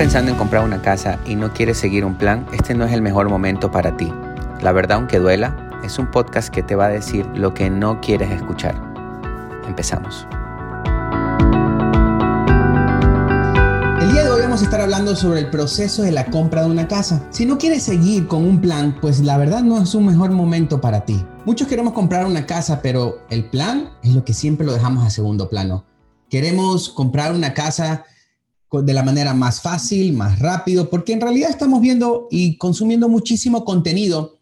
pensando en comprar una casa y no quieres seguir un plan, este no es el mejor momento para ti. La verdad, aunque duela, es un podcast que te va a decir lo que no quieres escuchar. Empezamos. El día de hoy vamos a estar hablando sobre el proceso de la compra de una casa. Si no quieres seguir con un plan, pues la verdad no es un mejor momento para ti. Muchos queremos comprar una casa, pero el plan es lo que siempre lo dejamos a segundo plano. Queremos comprar una casa de la manera más fácil, más rápido, porque en realidad estamos viendo y consumiendo muchísimo contenido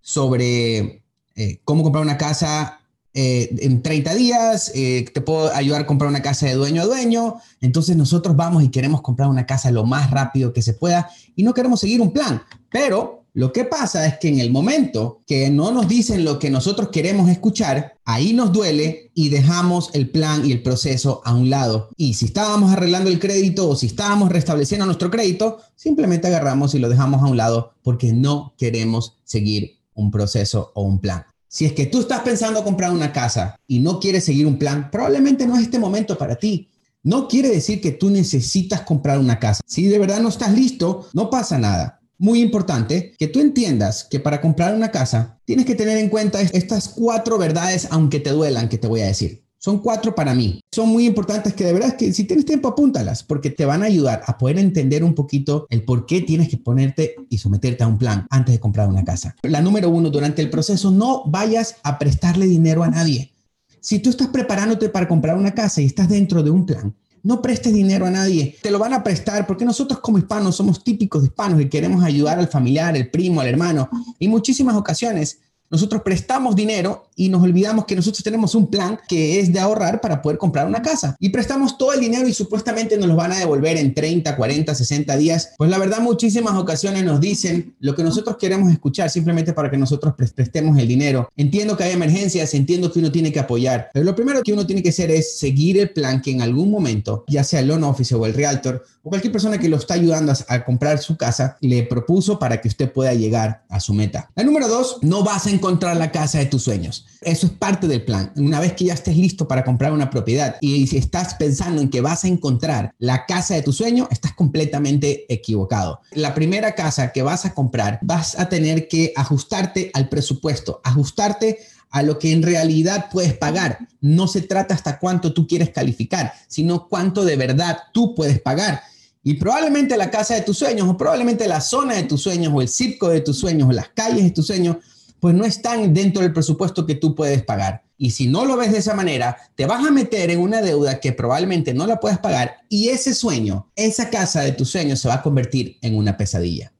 sobre eh, cómo comprar una casa eh, en 30 días, eh, te puedo ayudar a comprar una casa de dueño a dueño, entonces nosotros vamos y queremos comprar una casa lo más rápido que se pueda y no queremos seguir un plan, pero lo que pasa es que en el momento que no nos dicen lo que nosotros queremos escuchar, ahí nos duele y dejamos el plan y el proceso a un lado. Y si estábamos arreglando el crédito o si estábamos restableciendo nuestro crédito, simplemente agarramos y lo dejamos a un lado porque no queremos seguir un proceso o un plan. Si es que tú estás pensando comprar una casa y no quieres seguir un plan, probablemente no es este momento para ti. No quiere decir que tú necesitas comprar una casa. Si de verdad no estás listo, no pasa nada muy importante que tú entiendas que para comprar una casa tienes que tener en cuenta estas cuatro verdades, aunque te duelan, que te voy a decir. Son cuatro para mí. Son muy importantes que de verdad que si tienes tiempo apúntalas porque te van a ayudar a poder entender un poquito el por qué tienes que ponerte y someterte a un plan antes de comprar una casa. La número uno, durante el proceso no vayas a prestarle dinero a nadie. Si tú estás preparándote para comprar una casa y estás dentro de un plan, no prestes dinero a nadie. Te lo van a prestar porque nosotros como hispanos somos típicos de hispanos y queremos ayudar al familiar, el primo, al hermano. Y muchísimas ocasiones nosotros prestamos dinero y nos olvidamos que nosotros tenemos un plan que es de ahorrar para poder comprar una casa. Y prestamos todo el dinero y supuestamente nos lo van a devolver en 30, 40, 60 días. Pues la verdad muchísimas ocasiones nos dicen lo que nosotros queremos escuchar simplemente para que nosotros prestemos el dinero. Entiendo que hay emergencias, entiendo que uno tiene que apoyar, pero lo primero que uno tiene que hacer es seguir el plan que en algún momento, ya sea el loan officer o el realtor o cualquier persona que lo está ayudando a, a comprar su casa, le propuso para que usted pueda llegar a su meta. La número dos, no a encontrar la casa de tus sueños. Eso es parte del plan. Una vez que ya estés listo para comprar una propiedad y si estás pensando en que vas a encontrar la casa de tu sueño, estás completamente equivocado. La primera casa que vas a comprar, vas a tener que ajustarte al presupuesto, ajustarte a lo que en realidad puedes pagar. No se trata hasta cuánto tú quieres calificar, sino cuánto de verdad tú puedes pagar. Y probablemente la casa de tus sueños, o probablemente la zona de tus sueños, o el circo de tus sueños, o las calles de tus sueños, pues no están dentro del presupuesto que tú puedes pagar. Y si no lo ves de esa manera, te vas a meter en una deuda que probablemente no la puedas pagar y ese sueño, esa casa de tus sueños se va a convertir en una pesadilla.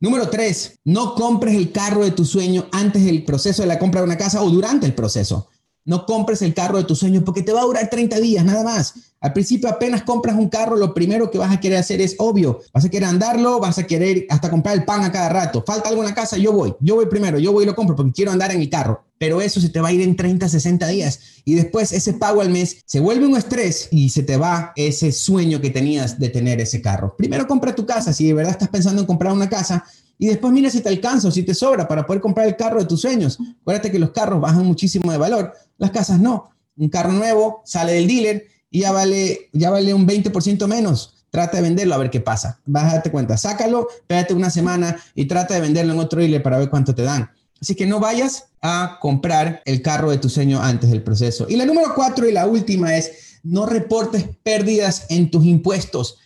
Número tres, no compres el carro de tu sueño antes del proceso de la compra de una casa o durante el proceso. No compres el carro de tu sueño porque te va a durar 30 días, nada más. Al principio apenas compras un carro, lo primero que vas a querer hacer es obvio. Vas a querer andarlo, vas a querer hasta comprar el pan a cada rato. Falta la casa, yo voy. Yo voy primero, yo voy y lo compro porque quiero andar en el carro. Pero eso se te va a ir en 30, 60 días. Y después ese pago al mes se vuelve un estrés y se te va ese sueño que tenías de tener ese carro. Primero compra tu casa. Si de verdad estás pensando en comprar una casa, y después mira si te alcanza o si te sobra para poder comprar el carro de tus sueños. Acuérdate que los carros bajan muchísimo de valor, las casas no. Un carro nuevo sale del dealer y ya vale, ya vale un 20% menos. Trata de venderlo a ver qué pasa. Vas a cuenta, sácalo, espérate una semana y trata de venderlo en otro dealer para ver cuánto te dan. Así que no vayas a comprar el carro de tu sueño antes del proceso. Y la número cuatro y la última es no reportes pérdidas en tus impuestos.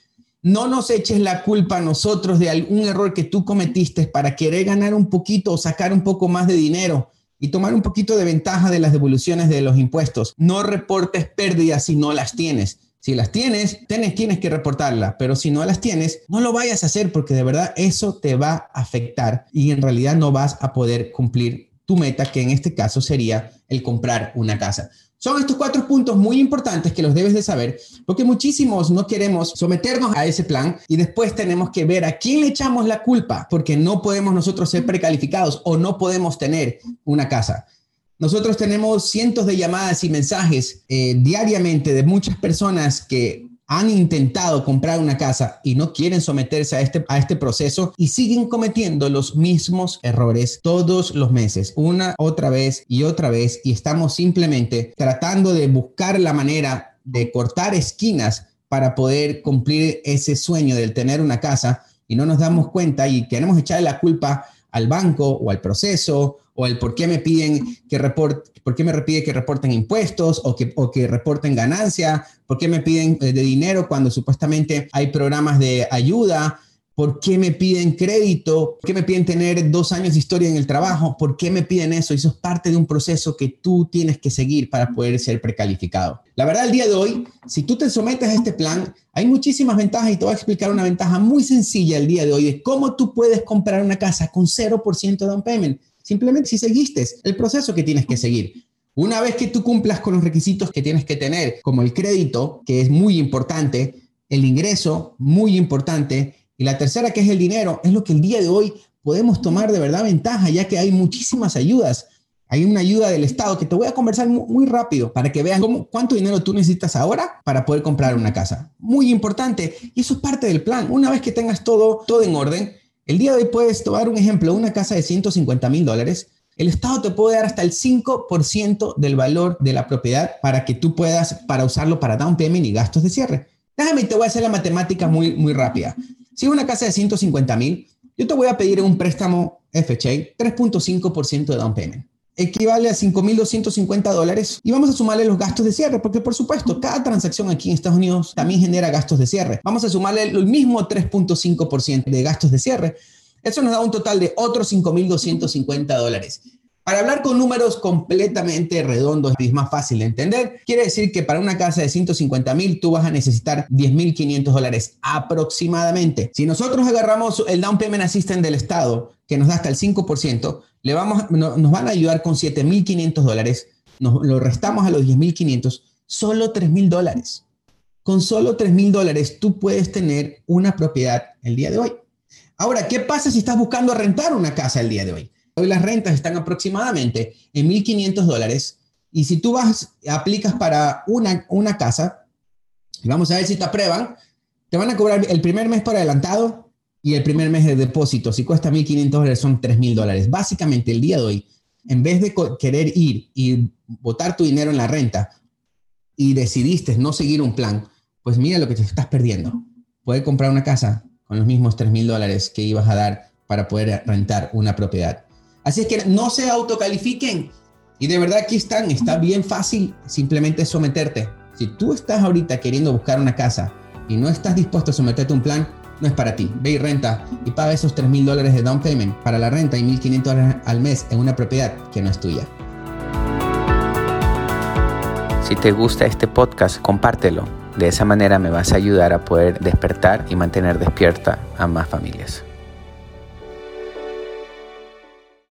No nos eches la culpa a nosotros de algún error que tú cometiste para querer ganar un poquito o sacar un poco más de dinero y tomar un poquito de ventaja de las devoluciones de los impuestos. No reportes pérdidas si no las tienes. Si las tienes, tienes, tienes que reportarlas, pero si no las tienes, no lo vayas a hacer porque de verdad eso te va a afectar y en realidad no vas a poder cumplir tu meta, que en este caso sería el comprar una casa. Son estos cuatro puntos muy importantes que los debes de saber, porque muchísimos no queremos someternos a ese plan y después tenemos que ver a quién le echamos la culpa, porque no podemos nosotros ser precalificados o no podemos tener una casa. Nosotros tenemos cientos de llamadas y mensajes eh, diariamente de muchas personas que han intentado comprar una casa y no quieren someterse a este, a este proceso y siguen cometiendo los mismos errores todos los meses, una, otra vez y otra vez, y estamos simplemente tratando de buscar la manera de cortar esquinas para poder cumplir ese sueño del tener una casa y no nos damos cuenta y queremos echarle la culpa al banco o al proceso o el por qué me piden que reporte, por qué me pide que reporten impuestos o que, o que reporten ganancia, por qué me piden eh, de dinero cuando supuestamente hay programas de ayuda, por qué me piden crédito, por qué me piden tener dos años de historia en el trabajo, por qué me piden eso. Eso es parte de un proceso que tú tienes que seguir para poder ser precalificado. La verdad, el día de hoy, si tú te sometes a este plan, hay muchísimas ventajas y te voy a explicar una ventaja muy sencilla el día de hoy de cómo tú puedes comprar una casa con 0% de down payment. Simplemente si seguiste el proceso que tienes que seguir. Una vez que tú cumplas con los requisitos que tienes que tener, como el crédito, que es muy importante, el ingreso, muy importante, y la tercera, que es el dinero, es lo que el día de hoy podemos tomar de verdad ventaja, ya que hay muchísimas ayudas. Hay una ayuda del Estado que te voy a conversar muy, rápido para que vean cómo, cuánto dinero tú necesitas ahora para poder comprar una casa. Muy importante. Y eso es parte del plan. Una vez que tengas todo, todo en orden, el día de hoy puedes tomar un ejemplo, una casa de 150 mil dólares. El Estado te puede dar hasta el 5% del valor de la propiedad para que tú puedas, para usarlo para down payment y gastos de cierre. Déjame, te voy a hacer la matemática muy, muy rápida. Si es una casa de 150 mil, yo te voy a pedir un préstamo FHA 3.5% de down payment equivale a 5.250 dólares y vamos a sumarle los gastos de cierre, porque por supuesto, cada transacción aquí en Estados Unidos también genera gastos de cierre. Vamos a sumarle el mismo 3.5% de gastos de cierre. Eso nos da un total de otros 5.250 dólares. Para hablar con números completamente redondos y más fácil de entender, quiere decir que para una casa de 150 mil tú vas a necesitar 10.500 dólares aproximadamente. Si nosotros agarramos el Down Payment Assistance del Estado, que nos da hasta el 5%, le vamos, nos van a ayudar con 7.500 dólares, nos lo restamos a los 10.500, solo 3.000 dólares. Con solo 3.000 dólares tú puedes tener una propiedad el día de hoy. Ahora, ¿qué pasa si estás buscando rentar una casa el día de hoy? Hoy las rentas están aproximadamente en 1.500 dólares y si tú vas, aplicas para una, una casa, vamos a ver si te aprueban, te van a cobrar el primer mes por adelantado y el primer mes de depósito. Si cuesta 1.500 dólares, son 3.000 dólares. Básicamente, el día de hoy, en vez de querer ir y botar tu dinero en la renta y decidiste no seguir un plan, pues mira lo que te estás perdiendo. Puedes comprar una casa con los mismos 3.000 dólares que ibas a dar para poder rentar una propiedad. Así es que no se autocalifiquen. Y de verdad aquí están, está bien fácil simplemente someterte. Si tú estás ahorita queriendo buscar una casa y no estás dispuesto a someterte a un plan, no es para ti. Ve y renta y paga esos 3 mil dólares de down payment para la renta y 1.500 dólares al mes en una propiedad que no es tuya. Si te gusta este podcast, compártelo. De esa manera me vas a ayudar a poder despertar y mantener despierta a más familias.